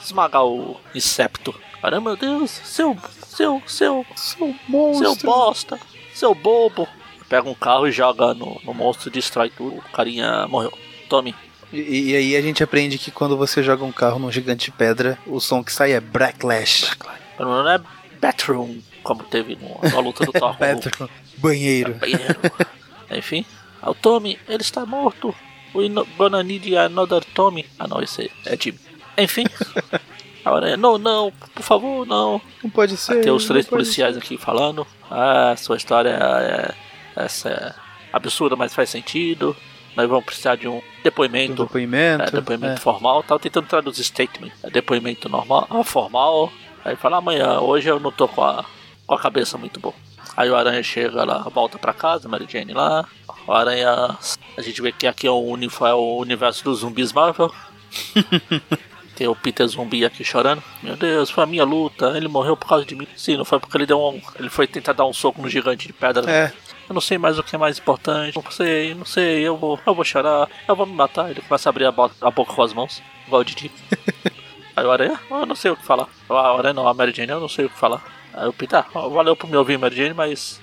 esmagar o incepto. Caramba, meu Deus, seu, seu, seu, Seu monstro. Seu bosta, seu bobo. Pega um carro e joga no, no monstro e destrói tudo. O carinha morreu. Tome. E, e aí a gente aprende que quando você joga um carro num gigante de pedra, o som que sai é Blacklash. Não é Bathroom, como teve no- na luta do (laughs) Thor. o. Banheiro. banheiro. Enfim, o Tommy, ele está morto. We no, gonna need another Tommy. Ah não, esse é Jimmy. Enfim. (laughs) A aranha, não, não, por favor, não. Não pode ser. Tem os três policiais aqui falando. Ah, sua história é, essa é absurda, mas faz sentido. Nós vamos precisar de um ser. Um depoimento. depoimento. É, depoimento é. formal. Tava tentando traduzir statement. É depoimento normal, ah, formal. Aí fala amanhã, hoje eu não tô com a, com a cabeça muito boa. Aí o Aranha chega lá, volta pra casa, Mary Jane lá. O Aranha. A gente vê que aqui é o, uni- é o universo dos zumbis Marvel. (laughs) Tem o Peter zumbi aqui chorando. Meu Deus, foi a minha luta. Ele morreu por causa de mim. Sim, não foi porque ele deu um. Ele foi tentar dar um soco no gigante de pedra. É. Eu não sei mais o que é mais importante. Não sei, não sei. Eu vou, eu vou chorar. Eu vou me matar. Ele começa a abrir a, bo- a boca com as mãos. Igual o Didi. (laughs) Aí o Aranha, "Ah, eu não sei o que falar. A Aranha não, a Mary Jane, eu não sei o que falar. Aí o Peter, "Ah, valeu por me ouvir, Mary Jane, mas.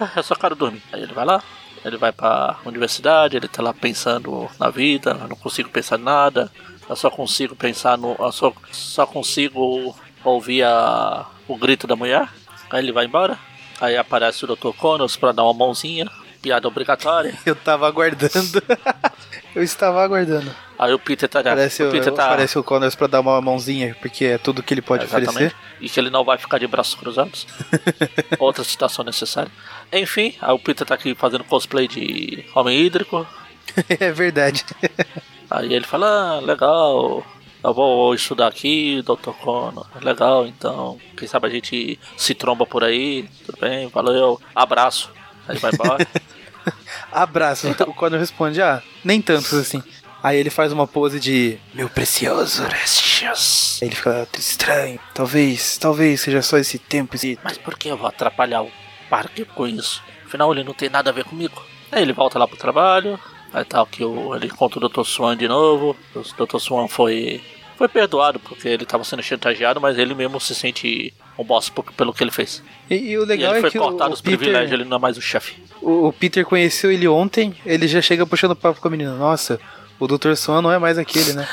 ah, eu só quero dormir. Aí ele vai lá. Ele vai pra universidade, ele tá lá pensando na vida, eu não consigo pensar em nada, eu só consigo pensar no. Eu só, só consigo ouvir a, o grito da mulher. Aí ele vai embora. Aí aparece o Dr. Connors pra dar uma mãozinha. Piada obrigatória. Eu tava aguardando. (laughs) eu estava aguardando. Aí o Peter tá. Parece o o, Peter tá parece o Connors pra dar uma mãozinha, porque é tudo que ele pode Exatamente. oferecer. E que ele não vai ficar de braços cruzados. (laughs) Outra citação necessária. Enfim, aí o Peter tá aqui fazendo cosplay de Homem Hídrico. (laughs) é verdade. Aí ele fala, ah, legal, eu vou estudar aqui, Dr. Cono. Legal, então, quem sabe a gente se tromba por aí, tudo bem, valeu, abraço. Aí vai embora. (laughs) Abraço. Então- O Connor responde, ah, nem tantos assim. Aí ele faz uma pose de meu precioso. Aí ele fica estranho. Talvez, talvez seja só esse tempo. Esse... Mas por que eu vou atrapalhar o parque com isso? Afinal, ele não tem nada a ver comigo. Aí ele volta lá pro trabalho. Aí tal que o, ele conta o Dr. Swan de novo. O Dr. Swan foi, foi perdoado porque ele tava sendo chantageado, mas ele mesmo se sente um boss pelo que ele fez. E, e o E legal ele é foi que cortado o os privilégios, Peter, ele não é mais o chefe. o, o Peter conheceu ele ontem, ele já chega puxando papo com a menina. Nossa, o Dr. Swan não é mais aquele, né?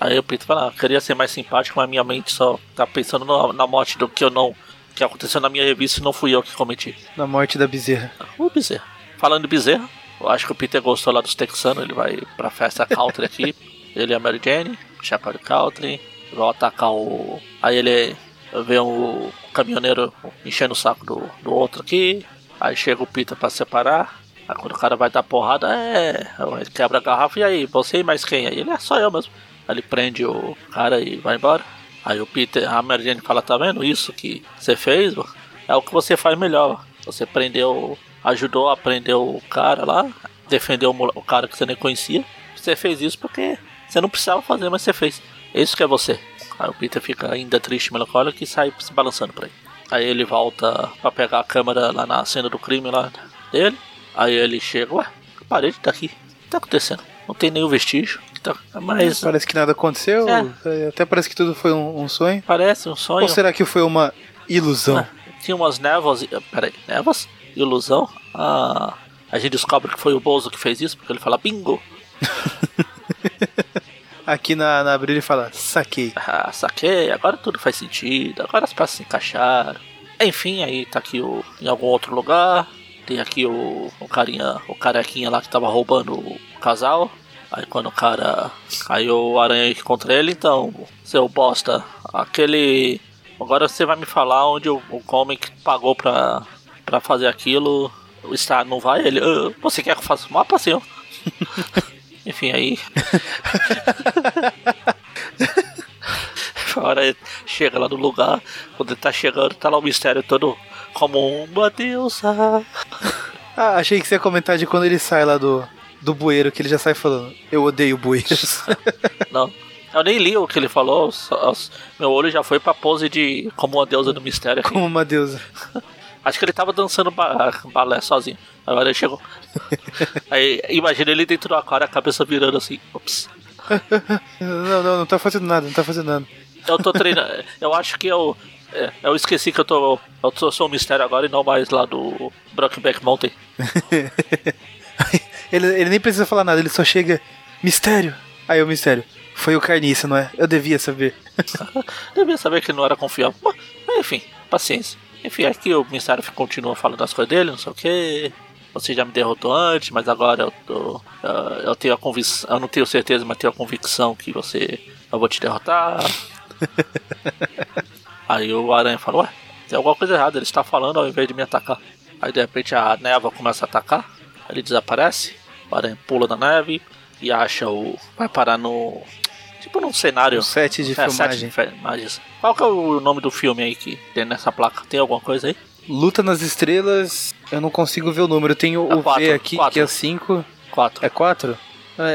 Aí o Peter fala, ah, queria ser mais simpático, mas minha mente só tá pensando na, na morte do que eu não. que aconteceu na minha revista e não fui eu que cometi. Na morte da bezerra. O Bezerra. Falando de Bezerra, eu acho que o Peter gostou lá dos texanos, ele vai pra festa country aqui. (laughs) ele e a Mary Jane, chapéu de country, vão atacar o. Aí ele vê o caminhoneiro enchendo o saco do, do outro aqui. Aí chega o Peter pra separar. Aí quando o cara vai dar porrada, é. Ele quebra a garrafa e aí, você e mais quem? Aí ele é só eu mesmo. Aí ele prende o cara e vai embora. Aí o Peter, a Mary Jane fala, tá vendo isso que você fez? É o que você faz melhor. Você prendeu, ajudou a prender o cara lá, defendeu o, cara que você nem conhecia. Você fez isso porque você não precisava fazer, mas você fez. Isso que é você. Aí o Peter fica ainda triste, melancólico e sai se balançando por aí. Aí ele volta pra pegar a câmera lá na cena do crime lá dele. Aí ele chega, ué, a parede tá aqui. O que tá acontecendo? Não tem nenhum vestígio. Tá- Mas Parece que nada aconteceu. É. Até parece que tudo foi um, um sonho. parece um sonho. Ou será que foi uma ilusão? Ah, tinha umas névoas. e- Peraí, névoas? Ilusão? Ah, a gente descobre que foi o Bozo que fez isso, porque ele fala bingo. (laughs) Aqui na, na abril ele fala, saquei. Ah, saquei, agora tudo faz sentido, agora as peças se encaixaram. Enfim, aí tá aqui o, em algum outro lugar. Tem aqui o, o carinha, o carequinha lá que tava roubando o casal. Aí quando o cara. Aí o aranha encontra ele, então, seu bosta, aquele. Agora você vai me falar onde o, o comic pagou pra, pra fazer aquilo. O Star não vai? Ele. "Ah, você quer que eu faça o mapa, senhor? (laughs) Enfim, aí. (laughs) A hora ele chega lá no lugar, quando ele tá chegando, tá lá o mistério todo como uma deusa. Ah, achei que você ia comentar de quando ele sai lá do, do bueiro, que ele já sai falando, eu odeio bueiros. (laughs) Não. Eu nem li o que ele falou, só- meu olho já foi pra pose de como uma deusa do mistério. Como uma deusa. (laughs) Acho que ele tava dançando ba balé sozinho. Agora ele chegou. (laughs) Aí imagina ele dentro do aquário, a cabeça virando assim. Ops. Não, não, não tá fazendo nada, não tá fazendo nada. Eu tô treinando. Eu acho que eu. É, eu esqueci que eu tô. Eu sou um mistério agora e não mais lá do Brokeback Mountain. (laughs) Ele, ele nem precisa falar nada, ele só chega. Mistério! Aí o mistério. Foi o carniça, não é? Eu devia saber. (laughs) Devia saber que não era confiável. Mas, enfim, paciência. Enfim, aqui o mistério continua falando das coisas dele, não sei o que. Você já me derrotou antes, mas agora eu tô. Uh, eu tenho a convicção. Eu não tenho certeza, mas tenho a convicção que você. Eu vou te derrotar. (laughs) Aí o Aranha falou, ué, tem alguma coisa errada, ele está falando ao invés de me atacar. Aí de repente a névoa começa a atacar, ele desaparece, o Aranha pula na neve e acha o. vai parar no. Tipo num cenário. Um set de é, set filmagem. de filmagens. Qual que é o nome do filme aí que tem nessa placa? Tem alguma coisa aí? Luta nas Estrelas, eu não consigo ver o número. Tenho É o quatro, V aqui, quatro. que é 5. Quatro. É 4?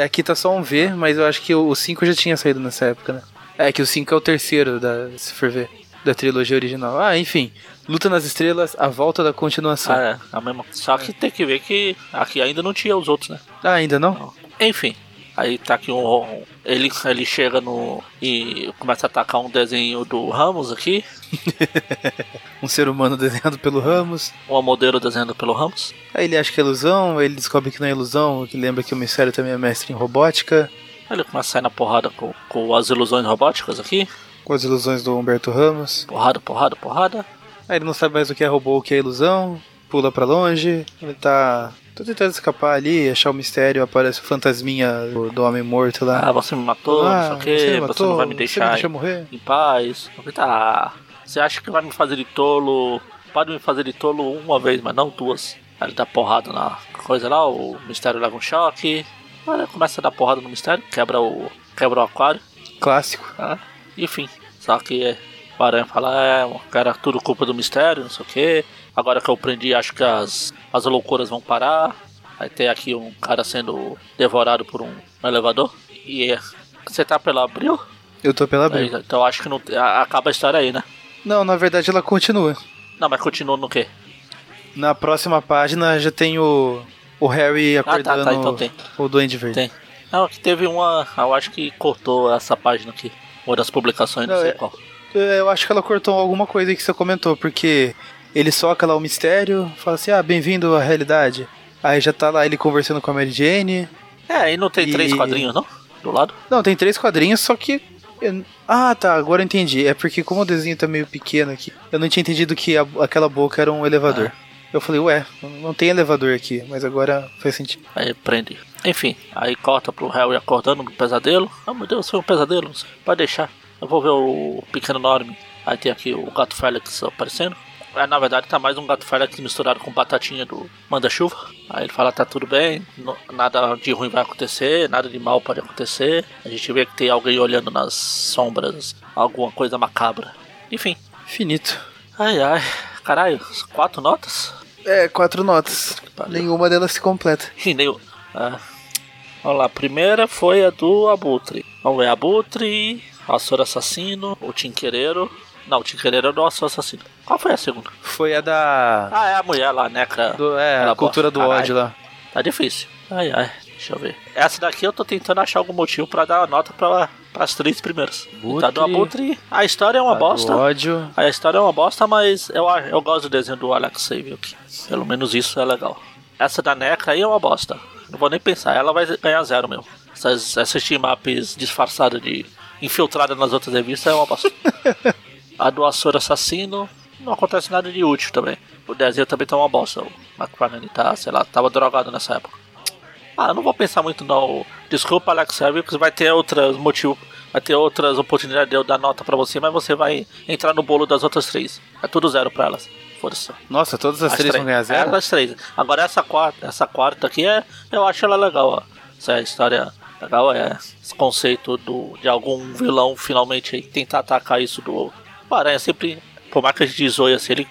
aqui tá só um V, mas eu acho que o 5 já tinha saído nessa época, né? É que o 5 é o terceiro, da, se for ver, da trilogia original. Ah, enfim. Luta nas Estrelas, a volta da continuação. Ah, é, a mesma. Só que tem que ver que aqui ainda não tinha os outros, né? Ah, ainda não? Enfim, aí tá aqui um, um- ele ele chega no e começa a atacar um desenho do Ramos aqui, (laughs) Um ser humano desenhado pelo Ramos. uma modelo desenhado pelo Ramos. Aí ele acha que é ilusão, ele descobre que não é ilusão, que lembra que o Mistério também é mestre em robótica, Aí ele começa a sair na porrada com, com as ilusões robóticas aqui, com as ilusões do Humberto Ramos. porrada, porrada, porrada. Aí ele não sabe mais o que é robô, o que é ilusão, pula pra longe, ele tá, tá tentando escapar ali, achar o mistério, aparece o fantasminha do, do homem morto lá. Ah, você me matou, não sei o que, você, matou, não vai me Você deixar me deixa morrer? em paz. Tá, você acha que vai me fazer de tolo? Pode me fazer de tolo uma vez, mas não duas. Aí ele dá porrada na coisa lá, o mistério leva um choque. Aí ele começa a dar porrada no mistério, quebra o, quebra o aquário. Clássico. Tá? Enfim, só que é, o Aranha fala, é, era tudo culpa do mistério, não sei o que. Agora que eu prendi, acho que as, as loucuras vão parar. Aí tem aqui um cara sendo devorado por um elevador. E é, você tá pelo abril? Eu tô pela Aí, briga. então acho que não, acaba a história aí, né? Não, na verdade ela continua. Não, mas continua no quê? Na próxima página já tem o, o Harry Ah, tá, acordando tá, então tem. o Duende Verde. Tem. Não, teve uma. Eu acho que cortou essa página aqui. Uma das publicações, não, Não, sei é- qual. É, Eu acho que ela cortou alguma coisa aí que você comentou, porque ele soca lá o mistério, fala assim, ah, bem-vindo à realidade. Aí já tá lá ele conversando com a Mary Jane. É, e não tem E- três quadrinhos, não? Do lado? Não, tem três quadrinhos, só que. eu- Ah, tá, agora eu entendi. É porque como o desenho tá meio pequeno aqui, eu não tinha entendido que a- aquela boca era um elevador. Eu falei, ué, não tem elevador aqui, mas agora faz sentido. Aí prende. Enfim, aí corta pro Harry acordando no pesadelo. Ah, meu Deus, foi um pesadelo. Pode deixar. Eu vou ver o pequeno Norme. Aí tem aqui o gato Félix aparecendo. É, na verdade tá mais um gato Félix misturado com batatinha do Manda-Chuva. Aí ele fala, tá tudo bem, nada de ruim vai acontecer, nada de mal pode acontecer. A gente vê que tem alguém olhando nas sombras, alguma coisa macabra. Enfim. Finito. Ai ai, caralho, quatro notas? É, quatro notas. Nenhuma delas se completa. E nem o- ah. Vamos lá, a primeira foi a do Abutre. Vamos ver, Abutre, Açor Assassino, o Tinquereiro. Não, o Tinquereiro é do Açor Assassino. Qual foi a segunda? Foi a da. Ah, é a mulher lá, Necra. do- é, Ela a cultura do gosta. ódio lá. Tá difícil. Ai, ai, deixa eu ver. Essa daqui eu tô tentando achar algum motivo pra dar a nota pra, pras três primeiras. Tá do Abutre, a história é uma A bosta. Ódio. A história é uma bosta, mas eu, eu gosto do desenho do Alex Saviuk. Pelo menos isso é legal. Essa da Necra aí é uma bosta. Não vou nem pensar, ela vai ganhar zero meu. Essas, essas team-ups disfarçadas de infiltrada nas outras revistas é uma bosta. (laughs) a do Açor Assassino não acontece nada de útil também. O desenho também tá uma bosta. O McFarlane tá, sei lá, tava drogado nessa época. Ah, eu não vou pensar muito não. Desculpa, Alex Saviuk, vai ter outros motivos. Vai ter outras oportunidades de eu dar nota pra você, mas você vai entrar no bolo das outras três. É tudo zero pra elas. Força. Nossa, todas as, As três vão ganhar zero? É, as três. Agora essa quarta, essa quarta aqui é. Eu acho ela legal, ó. Essa história legal é esse conceito do, de algum vilão finalmente aí tentar atacar isso do. O Aranha sempre. Por mais que a gente zoe assim, ele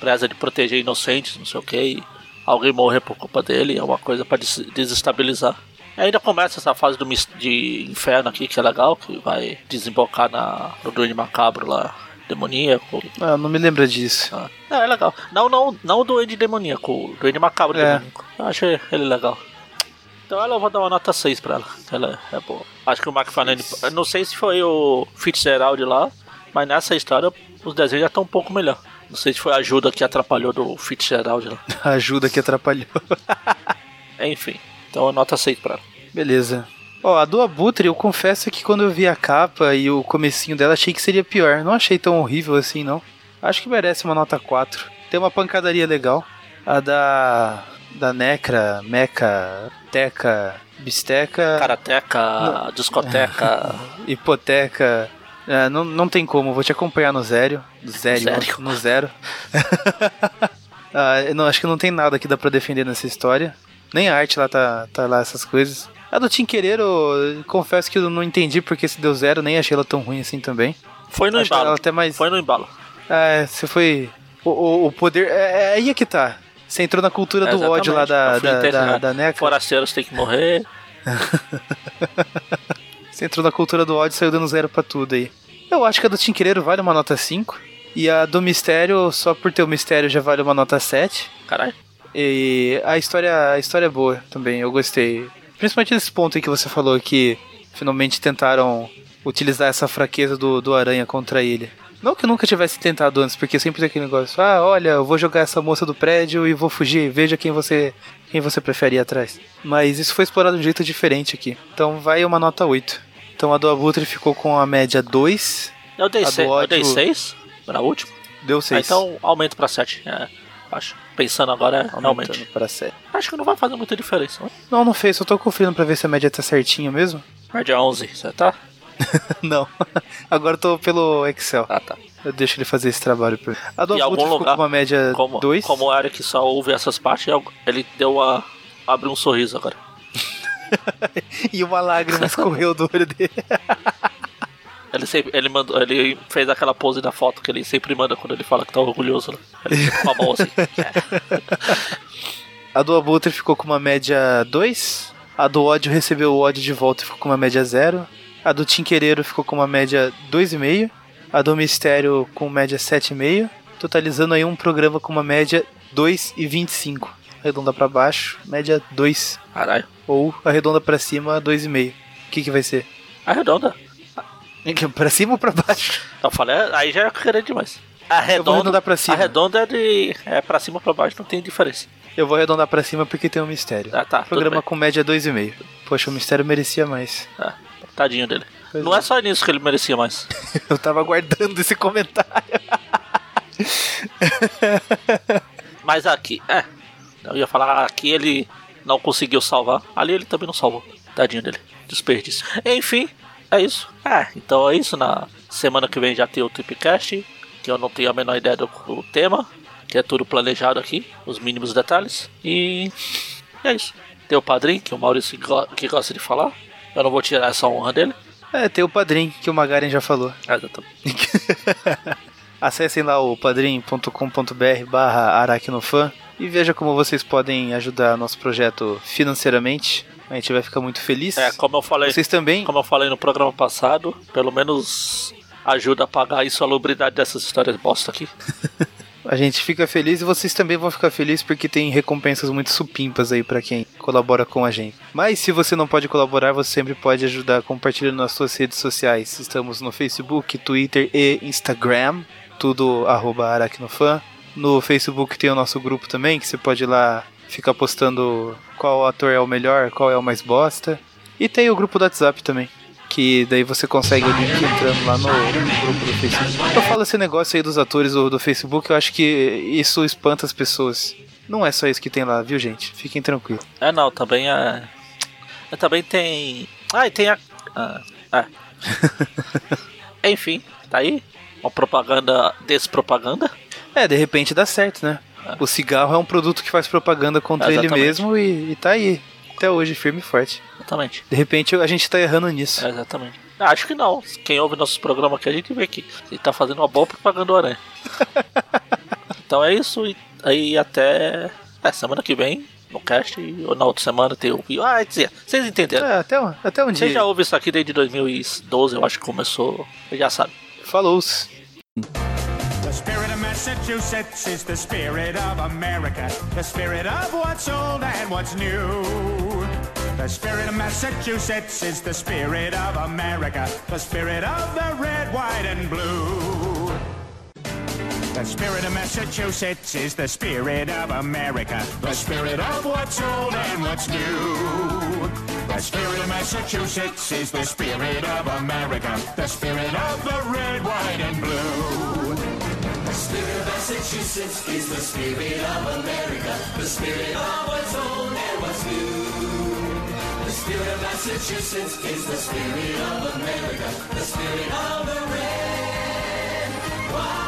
preza de proteger inocentes, não sei o que. Alguém morrer por culpa dele é uma coisa pra des- desestabilizar. E ainda começa essa fase do de inferno aqui, que é legal, que vai desembocar na, no Duende Macabro lá, demoníaco. Ah, não me lembra disso. Ah, é, é legal. Não, não, não o Duende Demoníaco, o Duende Macabro É. Demoníaco. Eu achei ele legal. Então ela eu vou dar uma nota 6 pra ela. Ela é boa. Acho que o McFarlane. Não sei se foi o Fitzgerald lá, mas nessa história os desenhos já estão um pouco melhor. Não sei se foi a ajuda que atrapalhou do Fitzgerald lá. (laughs) A ajuda que atrapalhou. (laughs) Enfim. Então nota 6 pra ela. Beleza. Ó, a do Abutre, eu confesso que quando eu vi a capa e o comecinho dela, achei que seria pior. Não achei tão horrível assim, não. Acho que merece uma nota 4. Tem uma pancadaria legal. A da. Da Necra, Meca, Teca, Bisteca. Karateca, discoteca. (laughs) hipoteca. É, não, não tem como, vou te acompanhar no zero. No zero, Zero. no zero. Ah, não, acho que não tem nada que dá pra defender nessa história. Nem a arte lá tá, tá lá essas coisas. A do Tinquereiro, eu confesso que eu não entendi porque se deu zero, nem achei ela tão ruim assim também. Foi no Acho embalo. até mais. Foi no embalo. É, você foi. O, o, o poder. É, é aí é que tá. Você entrou na cultura do Exatamente. ódio lá da, da, da, da NECA. Forasteiros tem que morrer. (laughs) Você entrou na cultura do ódio e saiu dando zero pra tudo aí. Eu acho que a do Tinquereiro vale uma nota 5. E a do Mistério, só por ter o Mistério, já vale uma nota 7. Caralho. E a história, a história é boa também, eu gostei. Principalmente nesse ponto aí que você falou que finalmente tentaram utilizar essa fraqueza do, do Aranha contra ele. Não que eu nunca tivesse tentado antes, porque sempre tem aquele negócio, ah, olha, eu vou jogar essa moça do prédio e vou fugir, veja quem você quem você prefere ir atrás. Mas isso foi explorado de um jeito diferente aqui. Então vai uma nota 8. Então a do Abutre ficou com a média 2, Eu dei A do 6 eu dei ódio- na última. deu Ah, 6. então aumento pra 7. É, acho. Pensando agora, realmente. aumentando para 7. Acho que não vai fazer muita diferença. né? Não, não fez, só tô conferindo pra ver se a média tá certinha mesmo. Média 11, você tá? (laughs) não. (laughs) Agora eu tô pelo Excel. Ah, tá. Eu deixo ele fazer esse trabalho pra mim. A do Abutre ficou lugar, com uma média Como, 2. como o Eric só ouve essas partes, ele deu a. abriu um sorriso agora. (laughs) E uma lágrima escorreu do olho dele. (laughs) Ele, sempre, ele, mandou, ele fez aquela pose da foto que ele sempre manda quando ele fala que tá orgulhoso. Né? Ele com a mão assim. (laughs) A do Abutre ficou com uma média 2. A do ódio recebeu o ódio de volta e ficou com uma média 0. A do Tinquereiro ficou com uma média 2,5. A do Mistério com média 7,5. Totalizando aí um programa com uma média 2,25. Arredonda pra baixo, média 2. Caralho. Ou arredonda pra cima, 2,5. O que, que vai ser? Arredonda. (laughs) Pra cima ou pra baixo? Eu falei, aí já é querer demais. A Eu vou redonda, arredondar pra cima. a redonda é de. É pra cima ou pra baixo, não tem diferença. Eu vou arredondar pra cima porque tem um mistério. Ah, tá. Programa com média 2,5. Poxa, o mistério merecia mais. Ah, tadinho dele. Pois não é só nisso que ele merecia mais. (laughs) Eu tava aguardando esse comentário. Mas aqui, é. Eu ia falar, aqui ele não conseguiu salvar. Ali ele também não salvou. Tadinho dele. Desperdício. Enfim, é isso. É, então é isso. Na semana que vem já tem o Tripcast. Que eu não tenho a menor ideia do, do tema. Que é tudo planejado aqui. Os mínimos detalhes. E é isso. Tem o padrinho, que o Maurício go- que gosta de falar. Eu não vou tirar essa honra dele. É, tem o padrinho, que o Magaren já falou. É, exatamente. (laughs) Acessem lá o padrim.com.br barra aracnofan e veja como vocês podem ajudar nosso projeto financeiramente. A gente vai ficar muito feliz. É, como eu falei. Vocês também. Como eu falei no programa passado, pelo menos ajuda a pagar a insalubridade dessas histórias bosta aqui. (laughs) A gente fica feliz e vocês também vão ficar felizes porque tem recompensas muito supimpas aí pra quem colabora com a gente. Mas se você não pode colaborar, você sempre pode ajudar compartilhando nas suas redes sociais. Estamos no Facebook, Twitter e Instagram, tudo arroba aracnofan. No Facebook tem o nosso grupo também, que você pode ir lá ficar postando qual ator é o melhor, qual é o mais bosta. E tem o grupo do WhatsApp também. Que daí você consegue o link entrando lá no grupo do Facebook. Eu falo esse negócio aí dos atores do, do Facebook, eu acho que isso espanta as pessoas. Não é só isso que tem lá, viu, gente? Fiquem tranquilos. É, não, também é. é, Também tem. Ah, e tem a. Ah, é. (laughs) Enfim, tá aí. Uma propaganda despropaganda. É, de repente dá certo, né? O cigarro é um produto que faz propaganda contra ele mesmo e, e tá aí. Até hoje, firme e forte. Exatamente. De repente a gente tá errando nisso. Exatamente. Ah, Acho que não. Quem ouve nossos programas aqui, a gente vê que ele tá fazendo uma boa propaganda do Aranha. (laughs) então é isso. E aí até é, semana que vem, no cast, ou na outra semana tem o. Ah, dizia, vocês entenderam. É, até, um- até um Você dia. já ouve isso aqui desde 2012, eu acho que começou. Você já sabe. Falou. Massachusetts is the spirit of America. The spirit of what's old and what's new. The spirit of Massachusetts is the spirit of America. The spirit of the red, white, and blue. The spirit of Massachusetts is the spirit of America. The spirit of what's old and what's new. The spirit of Massachusetts is the spirit of America. The spirit of the red, white, and blue. Massachusetts is the spirit of America, the spirit of what's old and what's new. The spirit of Massachusetts is the spirit of America, the spirit of the red. Wow.